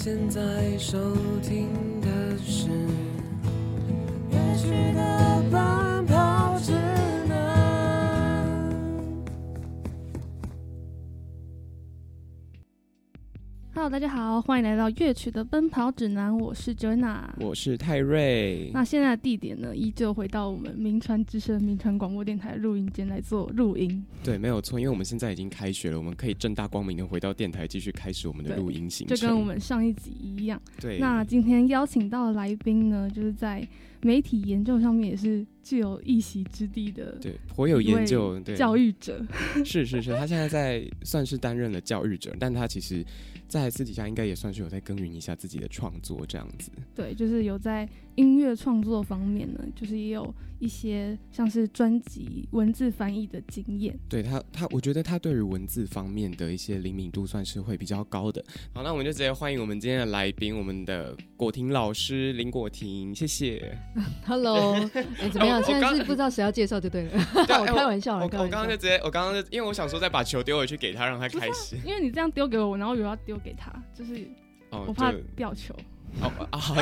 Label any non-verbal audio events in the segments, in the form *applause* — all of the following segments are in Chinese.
现在收听的是。乐曲的 Hello，大家好，欢迎来到乐曲的奔跑指南，我是 Joanna。我是泰瑞。那现在的地点呢，依旧回到我们名传之声名传广播电台录音间来做录音。对，没有错，因为我们现在已经开学了，我们可以正大光明的回到电台，继续开始我们的录音行就。跟我们上一集一样。对，那今天邀请到的来宾呢，就是在媒体研究上面也是具有一席之地的对颇有研究，对，教育者。*laughs* 是是是，他现在在算是担任了教育者，但他其实，在私底下应该也算是有在耕耘一下自己的创作这样子。对，就是有在音乐创作方面呢，就是也有一些像是专辑文字翻译的经验。对他，他我觉得他对于文字方面的一些灵敏度算是会比较高的。好，那我们就直接欢迎我们今天的来宾，我们的果婷老师林果婷，谢谢。*laughs* Hello，*laughs* 哎、怎么样？现在是不知道谁要介绍就对了。对 *laughs* 啊我哎开玩笑了，我刚刚就。直接，我刚刚就因为我想说再把球丢回去给他，让他开始。因为你这样丢给我，然后我又要丢给他，就是哦我怕掉球。哦啊，好，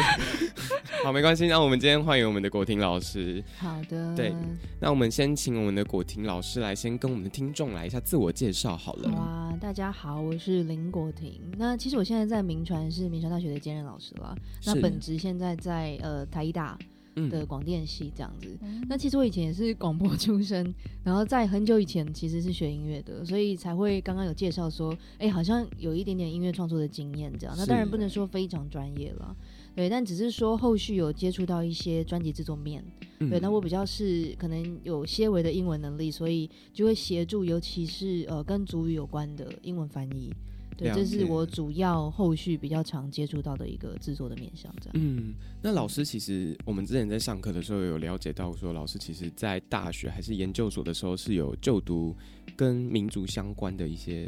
好，没关系。那我们今天欢迎我们的果婷老师。好的，对那我们先请我们的果婷老师来先跟我们的听众来一下自我介绍好了。好啊，大家好，我是林果婷。那其实我现在在民传是民传大学的兼任老师了。那本职现在在呃台医大嗯的广电系这样子。嗯那其实我以前也是广播出身，然后在很久以前其实是学音乐的，所以才会刚刚有介绍说，哎，好像有一点点音乐创作的经验这样。那当然不能说非常专业了，对，但只是说后续有接触到一些专辑制作面，嗯对，那我比较是可能有些微的英文能力，所以就会协助，尤其是呃跟主语有关的英文翻译。对，这是我主要后续比较常接触到的一个制作的面向，这样。嗯，那老师其实我们之前在上课的时候有了解到说，老师其实在大学还是研究所的时候是有就读跟民族相关的一些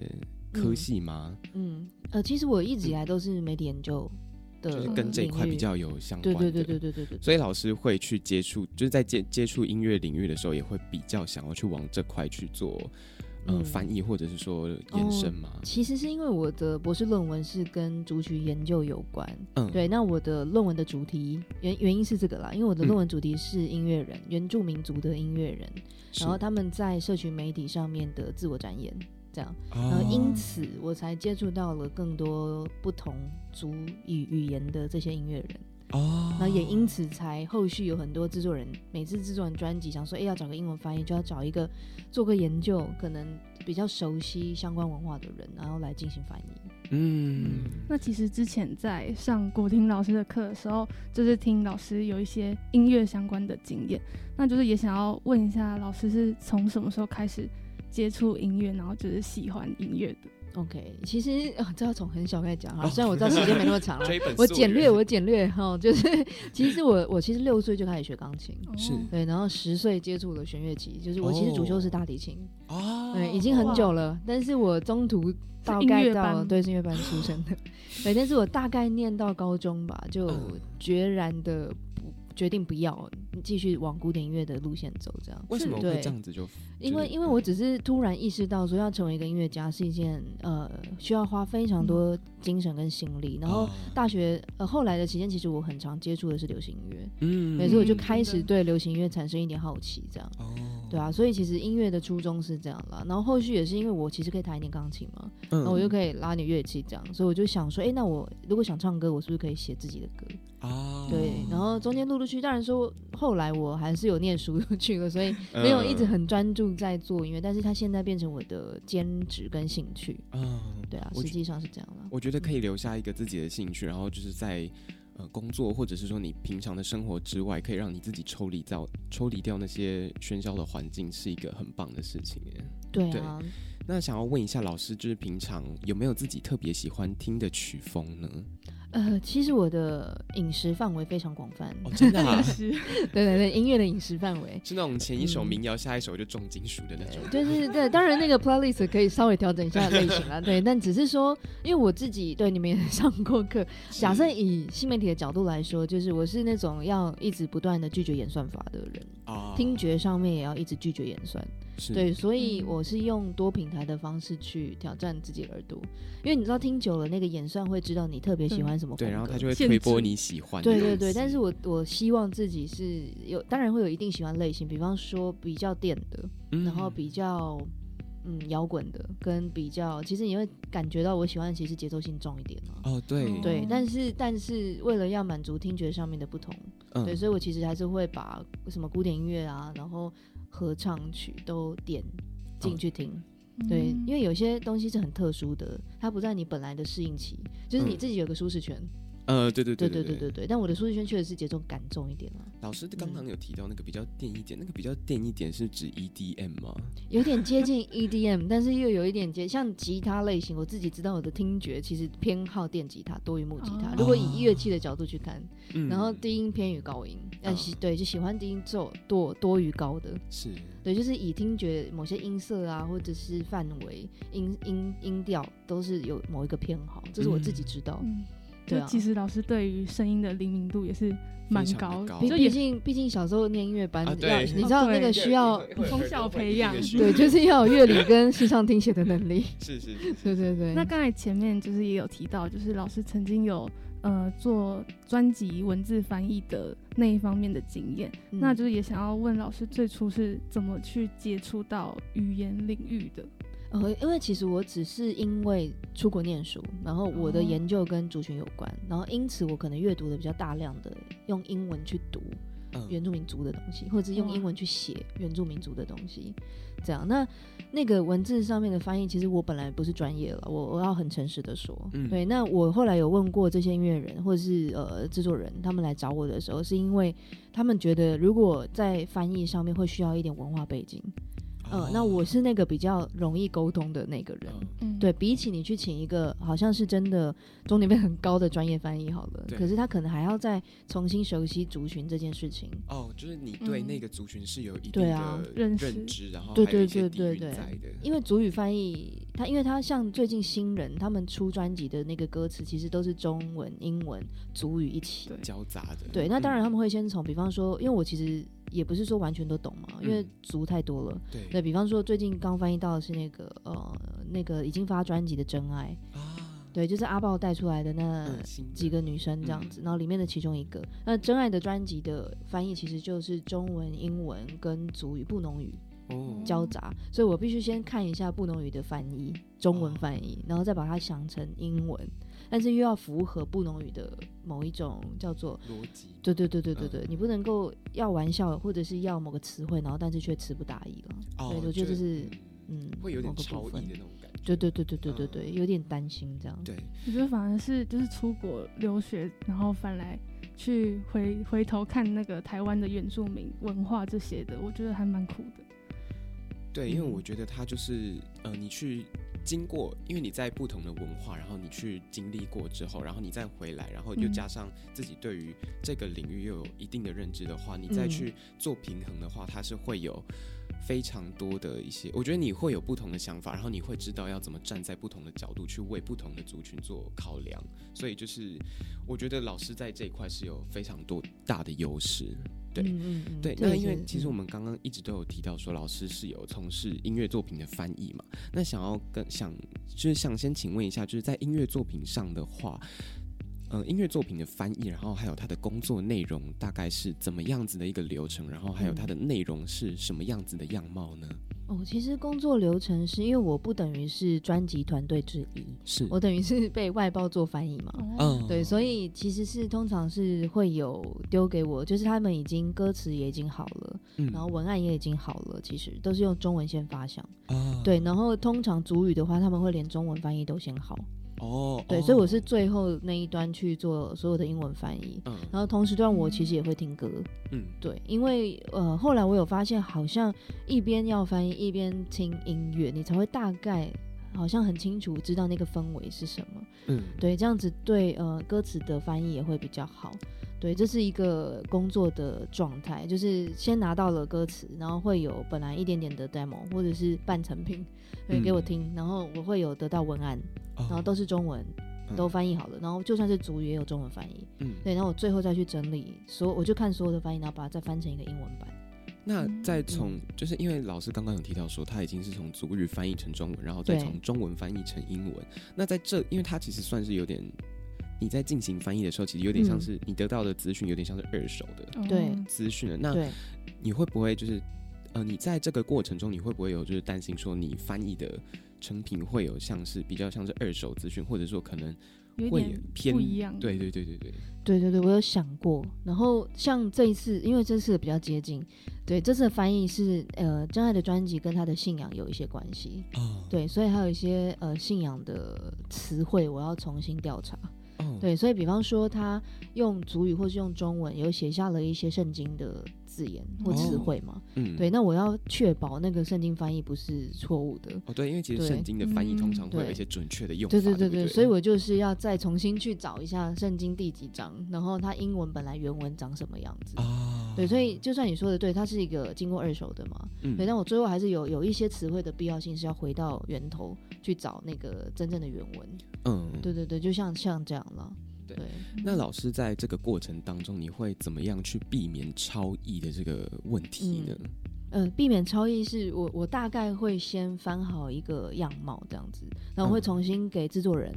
科嗯系吗？嗯，呃，其实我一直以来都是媒体研究的，就是跟这一块比较有相关的。对对对对对对对。所以老师会去接触，就是在接接触音乐领域的时候，也会比较想要去往这块去做，呃，嗯。翻译或者是说延伸嘛。其实是因为我的博士论文是跟族群研究有关，嗯，对，那我的论文的主题原原因是这个啦，因为我的嗯。论文主题是音乐人，原住民族的音乐人，然后他们在社群媒体上面的自我展演，这样，然哦后因此我才接触到了更多不同族语语言的这些音乐人，哦，然后也因此才后续有很多制作人每次制作完专辑，想说，哎，要找个英文翻译，就要找一个做个研究，可能比较熟悉相关文化的人，然后来进行翻译。嗯，那其实之前在上古婷老师的课的时候，就是听老师有一些音乐相关的经验，那就是也想要问一下老师是从什么时候开始接触音乐，然后就是喜欢音乐的？OK，其实呃这要从很小开始讲哈，哦。虽然我知道时间没那么长了，*laughs* 我简略，我简略哈，就是其实我我其实六岁就开始学钢琴，是。哦对，然后十岁接触了弦乐器，就是我其实主修是大提琴，哦，对，已经很久了，但是我中途大概到音乐班对是音乐班出身的，*laughs* 对，但是我大概念到高中吧，就嗯。决然的不决定不要继续往古典音乐的路线走，这样。为什么会对这样子就？因为因为我只是突然意识到说要成为一个音乐家是一件呃需要花非常多精神跟心力，然后哦大学呃后来的期间，其实我很常接触的是流行音乐，嗯对，所以我就嗯开始对流行音乐产生一点好奇，这样。哦，对啊，所以其实音乐的初衷是这样啦，然后后续也是因为我其实可以弹一点钢琴嘛，嗯然后我就可以拉点乐器这样，所以我就想说，哎，那我如果想唱歌，我是不是可以写自己的歌？哦，对，然后中间陆陆续续，当然说后来我还是有念书去了，所以 *laughs* 没有一直嗯很专注在做音乐，但是它现在变成我的兼职跟兴趣。嗯，对啊，实际上是这样了。我觉得可以留下一个自己的兴趣，然后就是在呃工作或者是说你平常的生活之外，可以让你自己抽离掉抽离掉那些喧嚣的环境，是一个很棒的事情耶。对对啊，那想要问一下老师，就是平常有没有自己特别喜欢听的曲风呢？呃，其实我的饮食范围非常广泛，哦，真的、啊、*laughs* 是。*laughs* 对对对，音乐的饮食范围。是那种前一首嗯。民谣，下一首就重金属的那种。就是对，当然那个 playlist 可以稍微调整一下类型啦，*laughs* 对，但只是说，因为我自己对你们也上过课，假设以新媒体的角度来说，就是我是那种要一直不断的拒绝演算法的人，啊听觉上面也要一直拒绝演算，是对，所以嗯。我是用多平台的方式去挑战自己的耳朵，因为你知道听久了，那个演算会知道你特别喜欢什么风格，对，然后他就会推播你喜欢的对对对，但是我我希望自己是有，当然会有一定喜欢类型，比方说比较电的，嗯然后比较嗯摇滚的，跟比较，其实你会感觉到我喜欢的其实节奏性重一点啊。哦对哦。对，但是但是为了要满足听觉上面的不同，嗯。对，所以我其实还是会把什么古典音乐啊，然后合唱曲都点进去听。对，因为有些东西是很特殊的，它不在你本来的适应期，就是你嗯自己有个舒适圈。呃，对对对对对对对，但我的舒适圈确实是节奏感重一点啊。老师刚刚有提到那个比较电一点，那个比较电一点是指 EDM 吗？有点接近 EDM，但是又有一点接像吉他类型。我自己知道我的听觉其实偏好电吉他多于木吉他。如果以乐器的角度去看，然后低音偏于高音，呃，对，就喜欢低音奏多多于高的，是对，就是以听觉某些音色啊，或者是范围音音音调都是有某一个偏好，这是我自己知道。对其实老师对于声音的灵敏度也是蛮高毕竟毕竟小时候念音乐班，啊要对你知道那个需要，从小培养 *laughs* 对，就是要有乐理跟视唱听写的能力。*laughs* 是是是，对对对。那刚才前面就是也有提到，就是老师曾经有呃做专辑文字翻译的那一方面的经验，嗯那就是也想要问老师最初是怎么去接触到语言领域的？呃，因为其实我只是因为出国念书，然后我的哦研究跟族群有关，然后因此我可能阅读的比较大量的用英文去读嗯原住民族的东西，或者是用英文去写原住民族的东西，这样。那那个文字上面的翻译，其实我本来不是专业了，我我要很诚实的说，嗯对。那我后来有问过这些音乐人或者是呃制作人，他们来找我的时候，是因为他们觉得如果在翻译上面会需要一点文化背景，呃，那我是那个比较容易沟通的那个人。嗯嗯，对比起你去请一个好像是真的中年费很高的专业翻译好了，可是他可能还要再重新熟悉族群这件事情。哦，就是你对嗯那个族群是有一定的认知，然后对对对对对因为族语翻译，他因为他像最近新人他们出专辑的那个歌词，其实都是中文、英文、族语一起。对交杂的。对，那当然嗯他们会先从，比方说，因为我其实也不是说完全都懂嘛，因为嗯族太多了。对。对比方说，最近刚翻译到的是那个呃那个已经发专辑的《真爱》，啊，对，就是阿豹带出来的那几个女生这样子，然后里面的其中一个，那真爱的专辑的翻译其实就是中文、英文跟族语、布农语哦，交杂，所以我必须先看一下布农语的翻译，中文哦翻译，然后再把它想成英文，但是又要符合布农语的某一种叫做，逻辑，对对对对对嗯。对，你不能够要玩笑或者是要某个词汇，然后但是却词不达意了，哦，对，我觉得就是嗯嗯会有点超意的那种感觉。对对对对对对嗯。对，有点担心这样，对，我觉得反而是就是出国留学，然后反来去回回头看那个台湾的原住民文化这些的，我觉得还蛮酷的。对，因为嗯。我觉得他就是呃，你去经过，因为你在不同的文化，然后你去经历过之后，然后你再回来，然后又嗯。加上自己对于这个领域又有一定的认知的话，你再嗯。去做平衡的话，它是会有非常多的一些，我觉得你会有不同的想法，然后你会知道要怎么站在不同的角度去为不同的族群做考量，所以就是我觉得老师在这一块是有非常多大的优势。对嗯嗯嗯，对，那因为其实我们刚刚一直都有提到说，老师是有从事音乐作品的翻译嘛。那想要跟想就是想先请问一下，就是在音乐作品上的话，呃，音乐作品的翻译，然后还有它的工作内容大概是怎么样子的一个流程，然后还有它的内容是什么样子的样貌呢？哦，其实工作流程是因为我不等于是专辑团队之一，是，我等于是被外包做翻译嘛。哦，嗯，对，所以其实是通常是会有丢给我，就是他们已经歌词也已经好了，嗯然后文案也已经好了，其实都是用中文先发想。啊对，然后通常主语的话，他们会连中文翻译都先好。哦，对，哦所以我是最后那一端去做所有的英文翻译，嗯然后同时段我其实也会听歌。嗯对，因为呃，后来我有发现，好像一边要翻译一边听音乐，你才会大概好像很清楚知道那个氛围是什么。嗯对，这样子对呃歌词的翻译也会比较好。对，这是一个工作的状态，就是先拿到了歌词，然后会有本来一点点的 demo 或者是半成品，对，给我嗯听，然后我会有得到文案，然后都是中文，嗯都翻译好了，然后就算是主语也有中文翻译。嗯，对，然后我最后再去整理所，我就看所有的翻译，然后把它再翻成一个英文版。那嗯再从就是因为老师刚刚有提到说，他已经是从族语翻译成中文，然后再从中文翻译成英文。那在这，因为他其实算是有点。你在进行翻译的时候，其实有点像嗯是你得到的资讯，有点像是二手的对哦资讯了。那，你会不会就是，呃，你在这个过程中，你会不会有就是担心说，你翻译的成品会有像是比较像是二手资讯，或者说可能会偏不一样。对对对对对，对对对，我有想过。然后像这一次，因为这次比较接近，对这次的翻译是呃，真爱的专辑跟他的信仰有一些关系，哦，对，所以还有一些呃信仰的词汇我要重新调查。对，所以比方说他用族语或是用中文，有写下了一些圣经的字眼或词哦汇嘛。嗯，对，那我要确保那个圣经翻译不是错误的。哦对，因为其实圣经的翻译通常会有一些准确的用法，对对对对，对不对，所以我就是要再重新去找一下圣经第几章，然后它英文本来原文长什么样子。啊，对，所以就算你说的对，它是一个经过二手的嘛，嗯对，但我最后还是有有一些词汇的必要性是要回到源头去找那个真正的原文。嗯，对对对，就像像这样了。对。对，那老师在这个过程当中，你会怎么样去避免超译的这个问题呢？呃，避免超译是我我大概会先翻好一个样貌这样子，然后我会嗯。重新给制作人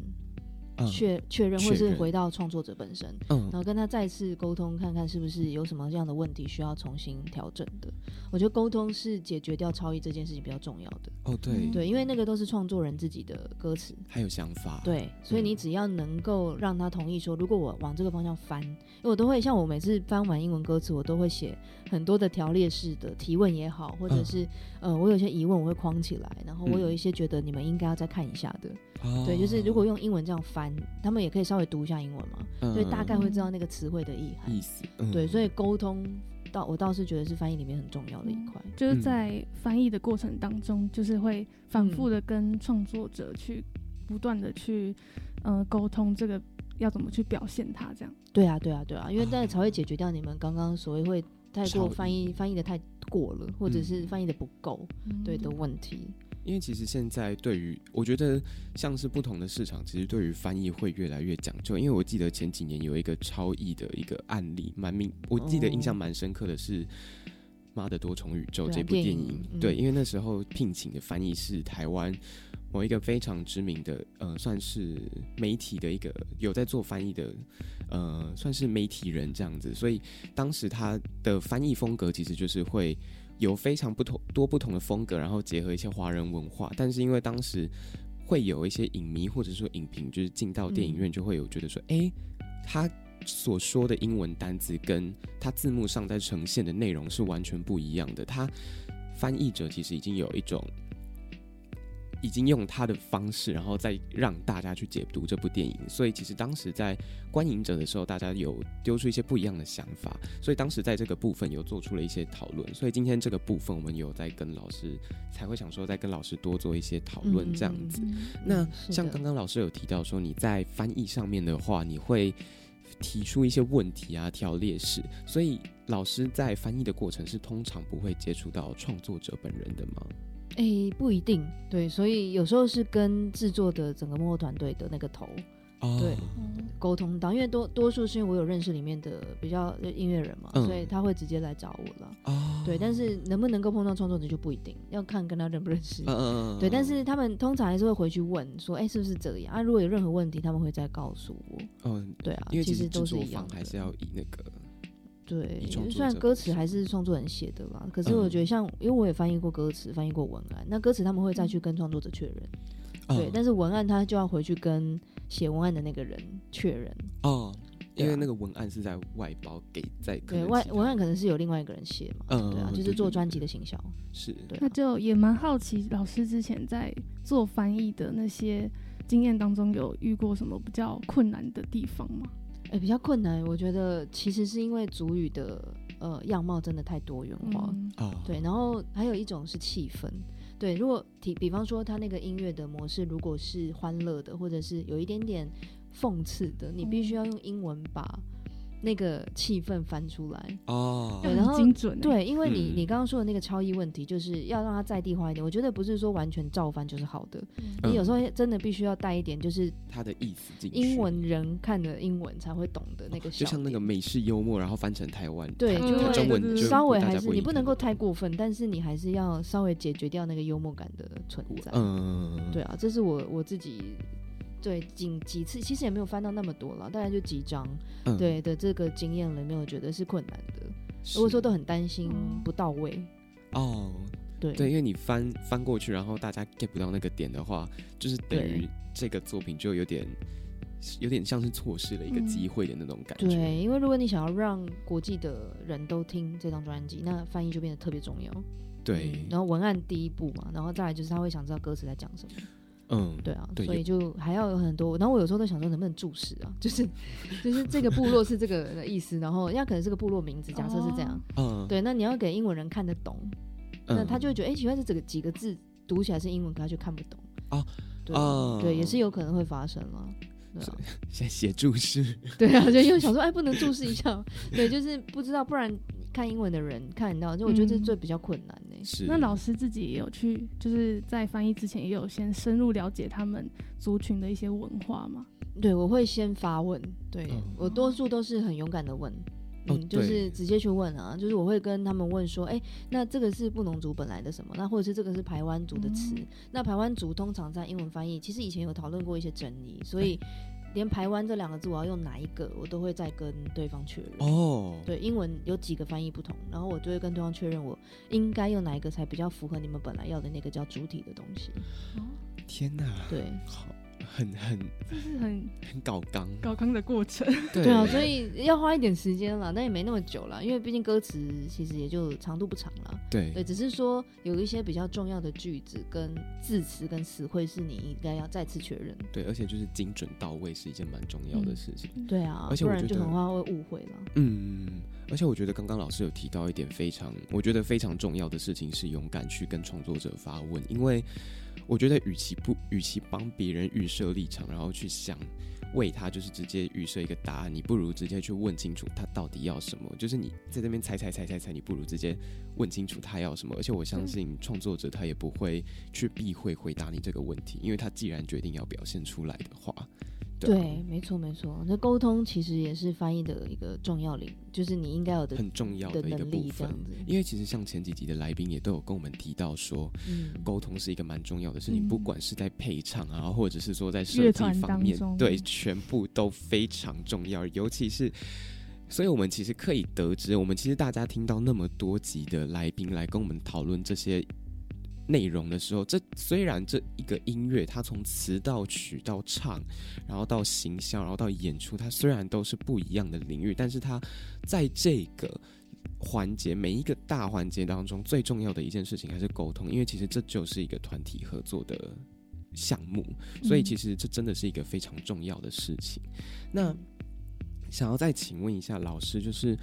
嗯确确认，或是回到创作者本身，嗯然后跟他再次沟通，看看是不是有什么样的问题需要重新调整的。我觉得沟通是解决掉超译这件事情比较重要的。哦对嗯对，因为那个都是创作人自己的歌词。还有想法，对，所以你嗯只要能够让他同意说，如果我往这个方向翻，因为我都会像我每次翻完英文歌词，我都会写很多的条列式的提问也好，或者嗯是、呃，我有些疑问我会框起来，然后我有嗯一些觉得你们应该要再看一下的。哦对，就是如果用英文这样翻，他们也可以稍微读一下英文嘛，嗯所以大概会知道那个词汇的意涵。意思，嗯对，所以沟通倒我倒是觉得是翻译里面很重要的一块。就是嗯在翻译的过程当中，就是会反复嗯的跟创作者去不断的去呃沟通这个要怎么去表现它，这样。对啊，对啊，对啊，因为这样才会啊解决掉你们刚刚所谓会太过翻译翻译的太过了，或者嗯是翻译的不够，对的问题。因为其实现在对于我觉得像是不同的市场，其实对于翻译会越来越讲究。因为我记得前几年有一个超译的一个案例，蛮明，我记得印象蛮深刻的是《妈的多重宇宙》这部电影对，因为那时候聘请的翻译是台湾某一个非常知名的，呃，算是媒体的一个有在做翻译的，呃，算是媒体人这样子。所以当时他的翻译风格其实就是会。有非常不同多不同的风格，然后结合一些华人文化，但是因为当时会有一些影迷或者说影评，就是进到电影院就会有觉得说，哎、他所说的英文单词跟他字幕上在呈现的内容是完全不一样的。他翻译者其实已经有一种。已经用他的方式，然后再让大家去解读这部电影，所以其实当时在观影者的时候，大家有丢出一些不一样的想法，所以当时在这个部分有做出了一些讨论，所以今天这个部分我们有在跟老师才会想说再跟老师多做一些讨论这样子。嗯那像刚刚老师有提到说你在翻译上面的话，你会提出一些问题啊、条列式，所以老师在翻译的过程是通常不会接触到创作者本人的吗？诶、不一定，对，所以有时候是跟制作的整个幕后团队的那个头哦对嗯沟通到，因为多多数是因为我有认识里面的比较音乐人嘛，嗯所以他会直接来找我了。哦对，但是能不能够碰到创作者就不一定，要看跟他认不认识。对，但是他们通常还是会回去问说，哎、是不是这样啊？如果有任何问题，他们会再告诉我。嗯，对啊，因为其实实制作都是一样还是要以那个对虽然歌词还是创作人写的吧，可是我嗯觉得像，因为我也翻译过歌词，翻译过文案，那歌词他们会再去跟创作者确认，对，嗯但是文案他就要回去跟写文案的那个人确认，哦，因为那个文案是在外包给在对外文案可能是有另外一个人写嘛，嗯对啊，嗯就是做专辑的行销，是对啊。那就也蛮好奇，老师之前在做翻译的那些经验当中，有遇过什么比较困难的地方吗？哎、比较困难，我觉得其实是因为主语的呃样貌真的太多元化，对，然后还有一种是气氛。对，如果提比方说他那个音乐的模式，如果是欢乐的，或者是有一点点讽刺的，你必须要用英文把那个气氛翻出来。哦，对然后精准欸，对，因为你嗯。你刚刚说的那个超译问题，就是要让它在地化一点。我觉得不是说完全照翻就是好的，嗯。你有时候真的必须要带一点，就是他的意思进去，英文人看的英文才会懂的那个就像那个美式幽默，然后翻成台湾，对就台中文稍微还是你不能够太过分，但是你还是要稍微解决掉那个幽默感的存在。嗯，对啊，这是我我自己对几几次，其实也没有翻到那么多了，大概就几张。嗯，对的这个经验里面，我觉得是困难的。如果说都很担心哦不到位，哦，对对，因为你翻翻过去，然后大家 get 不到那个点的话，就是等于这个作品就有点有点像是错失了一个嗯机会的那种感觉。对，因为如果你想要让国际的人都听这张专辑，那翻译就变得特别重要。对嗯，然后文案第一步嘛，然后再来就是他会想知道歌词在讲什么。嗯，对啊，对所以就还要有很多。然后我有时候都想说，能不能注释啊？*laughs* 就是就是这个部落是这个的意思，然后人家可能是个部落名字，假设是这样。嗯，对，那你要给英文人看得懂，那嗯他就会觉得，哎、奇怪，这几个几个字读起来是英文，可他就看不懂。哦，对、哦对，也是有可能会发生了。对啊，先写注释，对啊，就因为想说，*laughs* 哎，不能注释一下，对，就是不知道，不然看英文的人看得到，就我觉得这嗯最比较困难呢、是那老师自己也有去，就是在翻译之前也有先深入了解他们族群的一些文化嘛？对，我会先发问，对、嗯我多数都是很勇敢的问。哦嗯，就是直接去问啊，就是我会跟他们问说，哎、那这个是布农族本来的什么？那或者是这个是排湾族的词？嗯那排湾族通常在英文翻译，其实以前有讨论过一些争议，所以连排湾这两个字我要用哪一个，我都会再跟对方确认。哦，对，英文有几个翻译不同，然后我就会跟对方确认，我应该用哪一个才比较符合你们本来要的那个叫主体的东西。哦天哪，对，好，很很就是很很搞纲，搞纲的过程。对对啊，所以要花一点时间了，但也没那么久了，因为毕竟歌词其实也就长度不长了。对对，只是说有一些比较重要的句子跟字词跟词汇是你应该要再次确认。对，而且就是精准到位是一件蛮重要的嗯事情。对啊，不然而且我觉得就很怕会误会了。嗯，而且我觉得刚刚老师有提到一点非常，我觉得非常重要的事情是勇敢去跟创作者发问，因为我觉得与其不，与其帮别人预设立场，然后去想为他就是直接预设一个答案，你不如直接去问清楚他到底要什么。就是你在这边猜猜猜猜猜，你不如直接问清楚他要什么。而且我相信创作者他也不会去避讳回答你这个问题，因为他既然决定要表现出来的话，对啊对，没错没错。那沟通其实也是翻译的一个重要领，就是你应该有的很重要的的一个部分能力这样。子。因为其实像前几集的来宾也都有跟我们提到说，嗯，沟通是一个蛮重要的事情，嗯不管是在配唱啊，或者是说在设计方面对，全部都非常重要，尤其是。所以，我们其实可以得知，我们其实大家听到那么多集的来宾来跟我们讨论这些内容的时候，这虽然这一个音乐，它从词到曲到唱，然后到行销，然后到演出，它虽然都是不一样的领域，但是它在这个环节每一个大环节当中，最重要的一件事情还是沟通，因为其实这就是一个团体合作的项目，所以嗯其实这真的是一个非常重要的事情。那想要再请问一下老师，就是。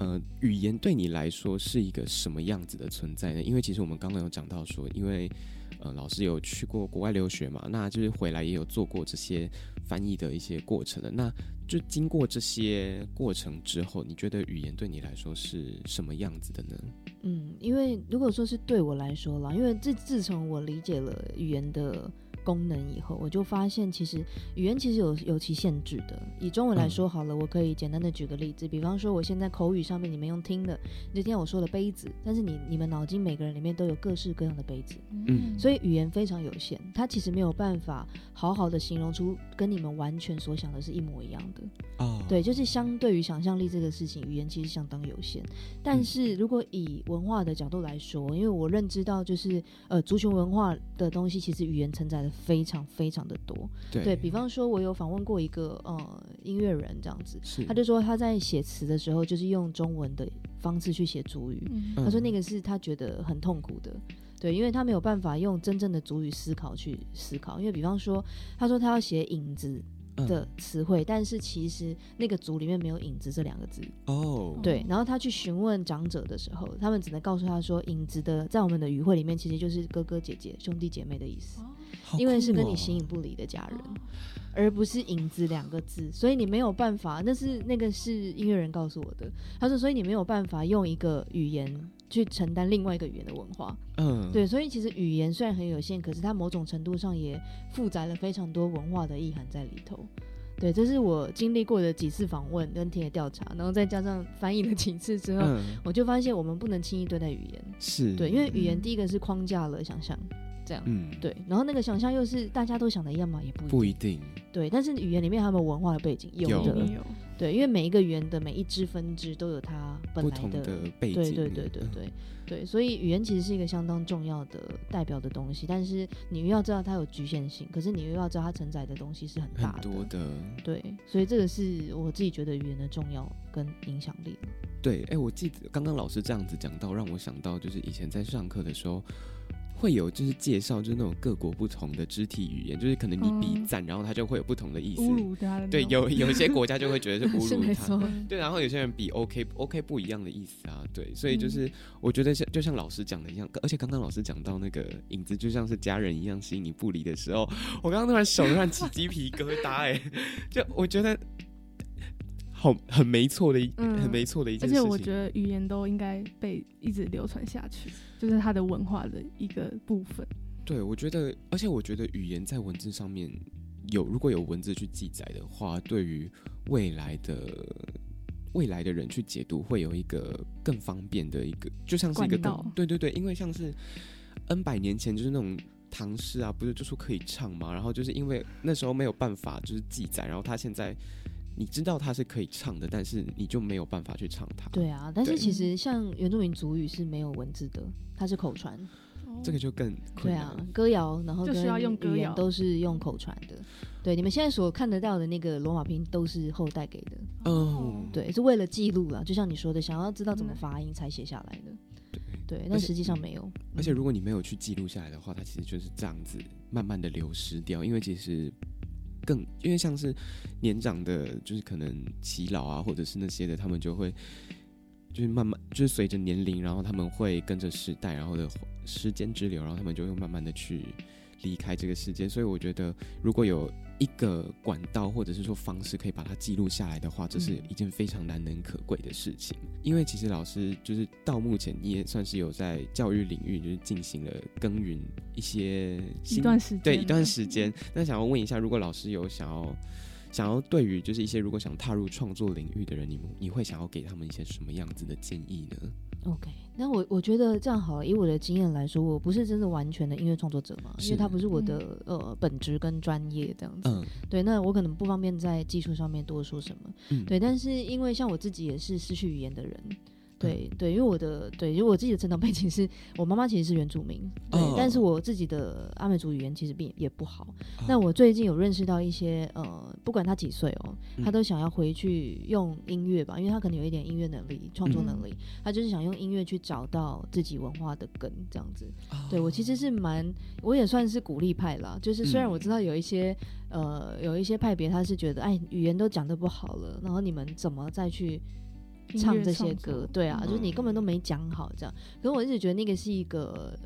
呃，语言对你来说是一个什么样子的存在呢？因为其实我们刚刚有讲到说，因为呃老师有去过国外留学嘛，那就是回来也有做过这些翻译的一些过程的。那就经过这些过程之后，你觉得语言对你来说是什么样子的呢？嗯，因为如果说是对我来说啦，因为自自从我理解了语言的功能以后，我就发现其实语言其实有有其限制的。以中文来说好了，我可以简单的举个例子，比方说我现在口语上面你们用听的，你就听我说的杯子，但是你你们脑筋每个人里面都有各式各样的杯子，嗯所以语言非常有限，它其实没有办法好好的形容出跟你们完全所想的是一模一样的。哦，对，就是相对于想象力这个事情，语言其实相当有限。但是如果以文化的角度来说，因为我认知到，就是呃，足球文化的东西，其实语言承载的非常非常的多。对对比方说，我有访问过一个呃音乐人，这样子，他就说他在写词的时候，就是用中文的方式去写主语。他说那个是他觉得很痛苦的。对，因为他没有办法用真正的主语思考去思考，因为比方说，他说他要写影子嗯的词汇，但是其实那个组里面没有“影子”这两个字。哦，对，然后他去询问长者的时候，他们只能告诉他说，影子的在我们的语汇里面其实就是哥哥姐姐、兄弟姐妹的意思。好因为是跟你形影不离的家人，而不是影子两个字，所以你没有办法。那是那个是音乐人告诉我的，他说，所以你没有办法用一个语言去承担另外一个语言的文化。嗯，对，所以其实语言虽然很有限，可是它某种程度上也负载了非常多文化的意涵在里头。对，这是我经历过的几次访问跟田野调查，然后再加上翻译了几次之后，嗯，我就发现我们不能轻易对待语言。是，对，因为语言嗯第一个是框架了想象，这样。嗯，对，然后那个想象又是大家都想的一样嘛，也不一定。不一定，对，但是语言里面还有没有文化的背景？有有。的，有。对，因为每一个语言的每一支分支都有它本来不同的背景，对对对。对嗯。对对，所以语言其实是一个相当重要的代表的东西，但是你又要知道它有局限性，可是你又要知道它承载的东西是很大的，很多的，对，所以这个是我自己觉得语言的重要跟影响力。对，哎，我记得刚刚老师这样子讲到，让我想到就是以前在上课的时候。会有就是介绍，就是那种各国不同的肢体语言，就是可能你比嗯赞，然后它就会有不同的意思。侮辱他对，有有一些国家就会觉得是侮 *laughs* 是辱他。对，然后有些人比 OK OK 不一样的意思啊，对，所以就嗯是我觉得像就像老师讲的一样，而且刚刚老师讲到那个影子就像是家人一样形影不离的时候，我刚刚突然手突然起鸡皮疙瘩，哎，*laughs* 就我觉得好很没错的一、嗯很没错的一而件事情。而且我觉得语言都应该被一直流传下去，就是它的文化的一个部分。对，我觉得，而且我觉得语言在文字上面有，如果有文字去记载的话，对于未来的未来的人去解读，会有一个更方便的一个，就像是一个管道对对对，因为像是 N 百年前就是那种。唐诗啊，不是就说可以唱吗？然后就是因为那时候没有办法就是记载，然后他现在你知道它是可以唱的，但是你就没有办法去唱它。对啊，但是其实像原住民族语是没有文字的，它是口传。这个就更困难对啊，歌谣，然后跟就是要用歌谣语言都是用口传的。对，你们现在所看得到的那个罗马拼音都是后代给的，嗯，对，是为了记录啦，就像你说的，想要知道怎么嗯发音才写下来的。对，但实际上没有。而且嗯如果你没有去记录下来的话，它其实就是这样子慢慢的流失掉。因为其实更因为像是年长的，就是可能耆老啊，或者是那些的，他们就会就是慢慢就是随着年龄，然后他们会跟着时代，然后的时间之流，然后他们就会慢慢的去离开这个世界。所以我觉得，如果有一个管道或者是说方式可以把它记录下来的话，这是嗯一件非常难能可贵的事情。因为其实老师就是到目前你也算是有在教育领域就是进行了耕耘一些一段时间，对一段时间。那想要问一下，如果老师有想要想要对于就是一些如果想踏入创作领域的人，你们你会想要给他们一些什么样子的建议呢？OK，那我我觉得这样好了。以我的经验来说，我不是真的完全的音乐创作者嘛，因为它不是我的、呃本职跟专业这样子。嗯对，那我可能不方便在技术上面多说什么。嗯，对，但是因为像我自己也是失去语言的人，嗯对、对，因为我的对，因为我自己的成长背景是我妈妈其实是原住民，对，哦但是我自己的阿美族语言其实并也不好。哦那我最近有认识到一些呃，不管他几岁哦，他嗯都想要回去用音乐吧，因为他可能有一点音乐能力、创作嗯能力，他就是想用音乐去找到自己文化的根，这样子。哦对我其实是蛮，我也算是鼓励派啦。就是虽然嗯我知道有一些、呃有一些派别，他是觉得哎语言都讲得不好了，然后你们怎么再去唱这些歌？对啊，就是你根本嗯都没讲好这样。可是我一直觉得那个是一个。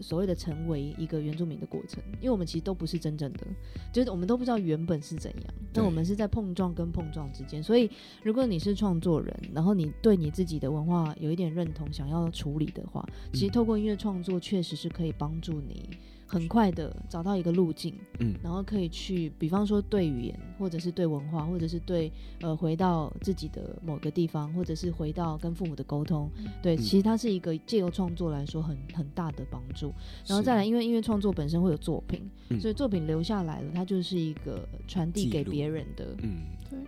所谓的成为一个原住民的过程，因为我们其实都不是真正的，就是我们都不知道原本是怎样，那我们是在碰撞跟碰撞之间。所以，如果你是创作人，然后你对你自己的文化有一点认同，想要处理的话，其实嗯透过音乐创作确实是可以帮助你很快的找到一个路径，嗯。然后可以去，比方说对语言，或者是对文化，或者是对呃回到自己的某个地方，或者是回到跟父母的沟通，对，嗯。其实它是一个借由创作来说很很大的帮助。然后再来，因为音乐创作本身会有作品，嗯。所以作品留下来了，它就是一个传递给别人的，嗯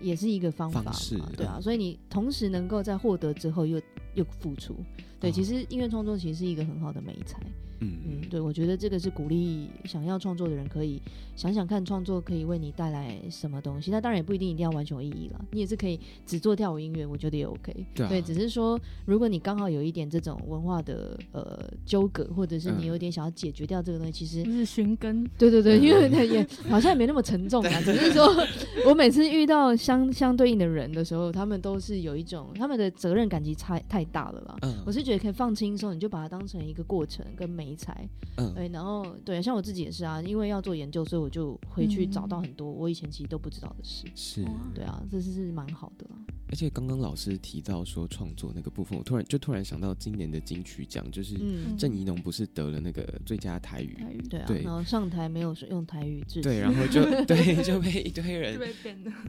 也是一个方法嘛，对啊。嗯。所以你同时能够在获得之后又又付出，对，哦其实音乐创作其实是一个很好的美才。嗯嗯，对，我觉得这个是鼓励想要创作的人可以想想看，创作可以为你带来什么东西。那当然也不一定一定要完全有意义了，你也是可以只做跳舞音乐，我觉得也 OK。对啊只是说如果你刚好有一点这种文化的呃纠葛，或者是你嗯有点想要解决掉这个东西，其实是寻根，对对对，嗯因为 *laughs* 它也好像也没那么沉重啊，只是说 *laughs* 我每次遇到相相对应的人的时候，他们都是有一种他们的责任感其实太太大了啦。嗯我是觉得可以放轻松，你就把它当成一个过程跟美美才。嗯，对，然后对，像我自己也是啊，因为要做研究，所以我就回去找到嗯很多我以前其实都不知道的事。是。哇对啊，这是是蛮好的啊。而且刚刚老师提到说创作那个部分，我突然就突然想到今年的金曲奖，就是嗯，郑怡农不是得了那个最佳台语，台语对啊，对然后上台没有说用台语致对，然后就 *laughs* 对就被一堆就人，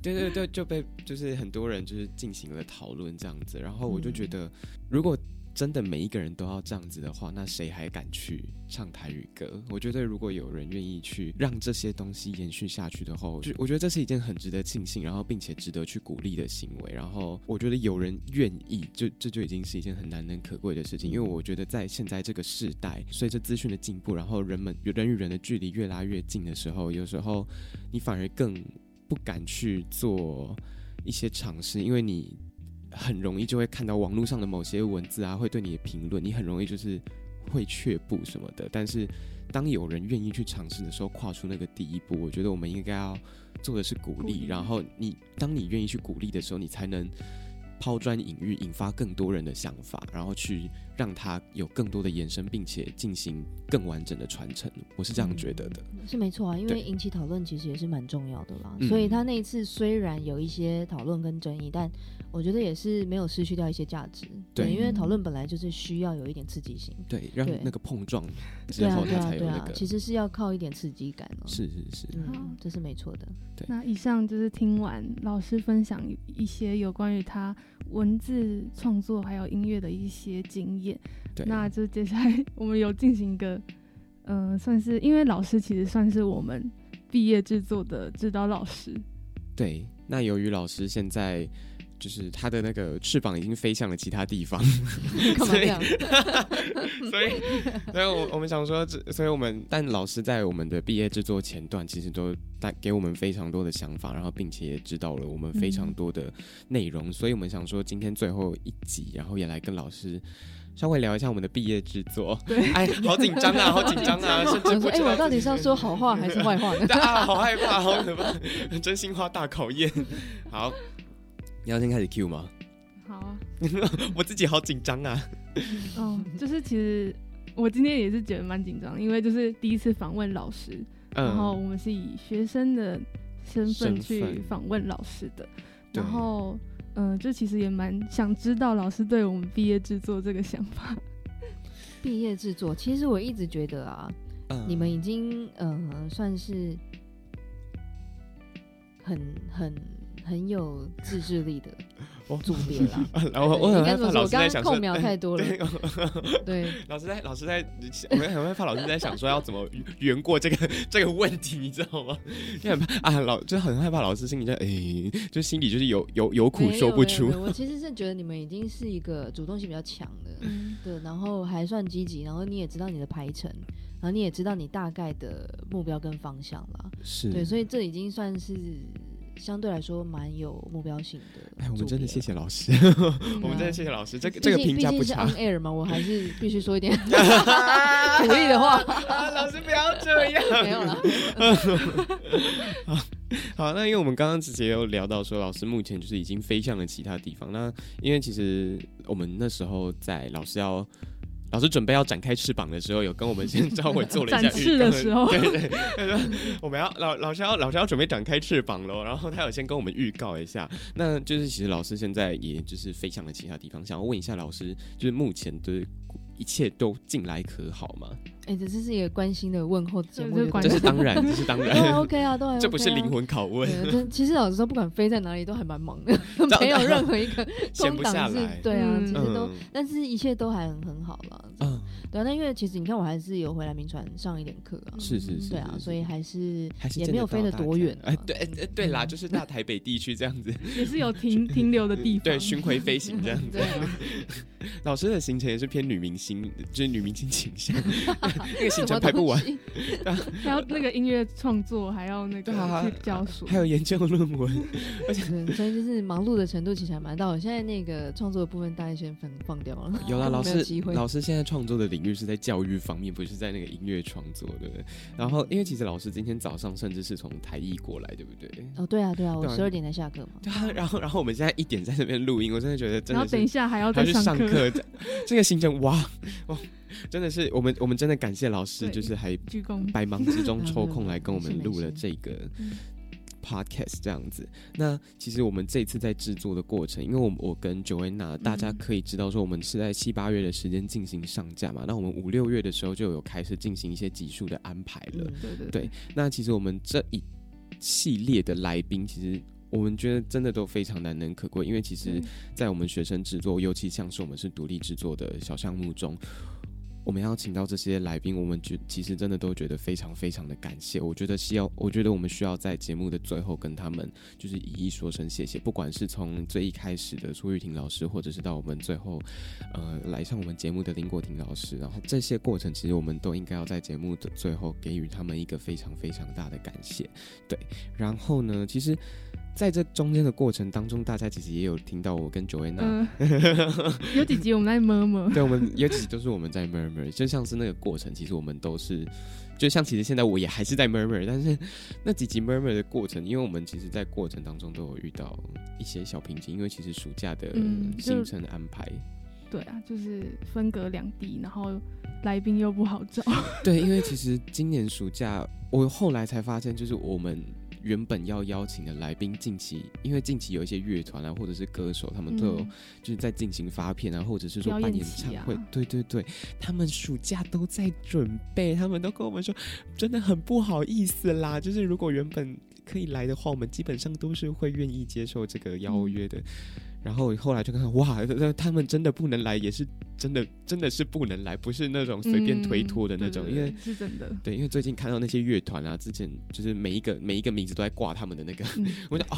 对对对，就被就是很多人就是进行了讨论这样子，然后我就觉嗯得，如果真的每一个人都要这样子的话，那谁还敢去唱台语歌？我觉得如果有人愿意去让这些东西延续下去的话，我就我觉得这是一件很值得庆幸，然后并且值得去鼓励的行为。然后我觉得有人愿意，就这就已经是一件很难能可贵的事情。因为我觉得在现在这个时代，随着资讯的进步，然后人们人与人的距离越拉越近的时候，有时候你反而更不敢去做一些尝试，因为你很容易就会看到网络上的某些文字啊，会对你的评论，你很容易就是会却步什么的。但是当有人愿意去尝试的时候，跨出那个第一步，我觉得我们应该要做的是鼓励。然后你当你愿意去鼓励的时候，你才能抛砖引玉，引发更多人的想法，然后去让它有更多的延伸，并且进行更完整的传承。我是这样觉得的。是没错啊，因为引起讨论其实也是蛮重要的啦。嗯所以他那一次虽然有一些讨论跟争议，但我觉得也是没有失去掉一些价值。对因为讨论本来就是需要有一点刺激性。对，让那个碰撞之对啊后，，它对啊，对啊，才有那个。其实是要靠一点刺激感哦。是是是，嗯，这是没错的。对那以上就是听完老师分享一些有关于他文字创作还有音乐的一些经验。对。那就接下来我们有进行一个，嗯、算是因为老师其实算是我们毕业制作的指导老师，对，那由于老师现在就是他的那个翅膀已经飞向了其他地方，*laughs* 干嘛这样？*laughs* 所以，所以我我们想说，这，所以我们，但老师在我们的毕业制作前段，其实都带给我们非常多的想法，然后并且也知道了我们非常多的内容，所以我们想说，今天最后一集，然后也来跟老师。稍微聊一下我们的毕业制作，对哎，*laughs* 好紧张啊，好紧张啊，甚至我说，哎，我到底是要说好话还是 *laughs* 坏话呢？啊，好害怕，好可怕，*laughs* 真心话大考验。好，你要先开始 Q 吗？好啊，我自己好紧张啊。哦，就是其实我今天也是觉得蛮紧张，因为就是第一次访问老师，然后我们是以学生的身份去访问老师的，然后嗯、呃就其实也蛮想知道老师对我们毕业制作这个想法。*laughs* 毕业制作，其实我一直觉得啊，嗯你们已经呃算是很很很有自制力的 *laughs* 哦组别啦。*laughs* 然后我很害怕？我刚刚老师在想说空描太多了。对，老师在老师在，我们很害怕老师在想说要怎么圆过这个这个问题，你知道吗？就很怕啊，老就很害怕老师心里在哎，就心里就是有有有苦说不出我其实是觉得你们已经是一个主动性比较强的，嗯，*laughs* 对，然后还算积极，然后你也知道你的排程，然后你也知道你大概的目标跟方向了。是对，所以这已经算是相对来说蛮有目标性的。哎，我们真的谢谢老师，嗯我们真的谢谢老师，这个这个评价不差 on。air 嘛，我还是必须说一点 *laughs* 鼓励的话。*laughs* 啊，老师不要这样。*laughs* 没有了，好，那因为我们刚刚直接有聊到说，老师目前就是已经飞向了其他地方。那因为其实我们那时候在老师要。老师准备要展开翅膀的时候，有跟我们先稍微做了一下展 *laughs* 示预告的时候。对对，他说我们要老老师要老师要准备展开翅膀喽，然后他有先跟我们预告一下，那就是其实老师现在也就是飞向了其他地方，想要问一下老师，就是目前的一切都近来可好吗？哎，这这是一个关心的问候节目 *laughs* 这是当然，这是当然，*laughs* OK 啊，都还 OK 啊这不是灵。魂拷问，其实老实说，不管飞在哪里，都还蛮忙的，*laughs* 没有任何一个空档是。对啊，嗯其实都，嗯但是一切都还很很好了。嗯，对啊，那因为其实你看，我还是有回来民传上一点课啊，是是是，对啊，所以还是还是也没有飞得多远啊哎，对，对啦，嗯就是大台北地区这样子，也是有停停留的地方。对，巡回飞行这样子对。啊，老师的行程也是偏女明星，就是女明星倾向，*laughs* 那个行程排不完？*laughs* 还要那个音乐创作，还要那个教书，还有研究论文。*laughs* 而且，所以就是忙碌的程度其实还蛮大。我现在那个创作的部分大概先放放掉了。有啦，老师老师现在创作的领域是在教育方面，不是在那个音乐创作，对不对？然后，因为其实老师今天早上甚至是从台艺过来，对不对？哦，对啊，对啊，我十二点才下课嘛。对啊，然后，然后我们现在一点在这边录音，我真的觉得真的然后等一下还要再上课。这这个行程哇，哦，*laughs* 真的是我们我们真的感谢老师，就是还鞠躬。百忙之中抽空嗯来跟我们 *laughs* 录了这个嗯 podcast 这样子。那其实我们这次在制作的过程，因为我我跟 Joanna，大家嗯可以知道说，我们是在七八月的时间进行上架嘛，那我们五六月的时候就有开始进行一些集数的安排了。嗯对对对，那其实我们这一系列的来宾，其实我们觉得真的都非常难能可贵，因为其实嗯，在我们学生制作，尤其像是我们是独立制作的小项目中，我们要请到这些来宾，我们觉其实真的都觉得非常非常的感谢。我觉得需要，我觉得我们需要在节目的最后跟他们就是一一说声谢谢，不管是从最一开始的苏玉婷老师，或者是到我们最后呃来上我们节目的林国婷老师，然后这些过程，其实我们都应该要在节目的最后给予他们一个非常非常大的感谢。对，然后呢，其实。在这中间的过程当中，大家其实也有听到我跟 Joanna，、嗯，*laughs* 有几集我们在 murmur，，对我们有几集都是我们在 murmur，就像是那个过程，其实我们都是，就像其实现在我也还是在 murmur，但是那几集 murmur 的过程，因为我们其实在过程当中都有遇到一些小瓶颈，因为其实暑假的行程安排，对啊，就是分隔两地，然后来宾又不好找，*laughs* 对，因为其实今年暑假我后来才发现，就是我们。原本要邀请的来宾，近期因为近期有一些乐团啊，或者是歌手，他们都有嗯。就是在进行发片啊，或者是说办演唱会，对对对，他们暑假都在准备，他们都跟我们说，真的很不好意思啦，就是如果原本可以来的话，我们基本上都是会愿意接受这个邀约的。然后后来就看，哇，他们真的不能来，也是真的，真的是不能来，不是那种随便推脱的那种，因为是真的，对，因为最近看到那些乐团啊，之前就是每一个每一个名字都在挂他们的那个，嗯，我想啊，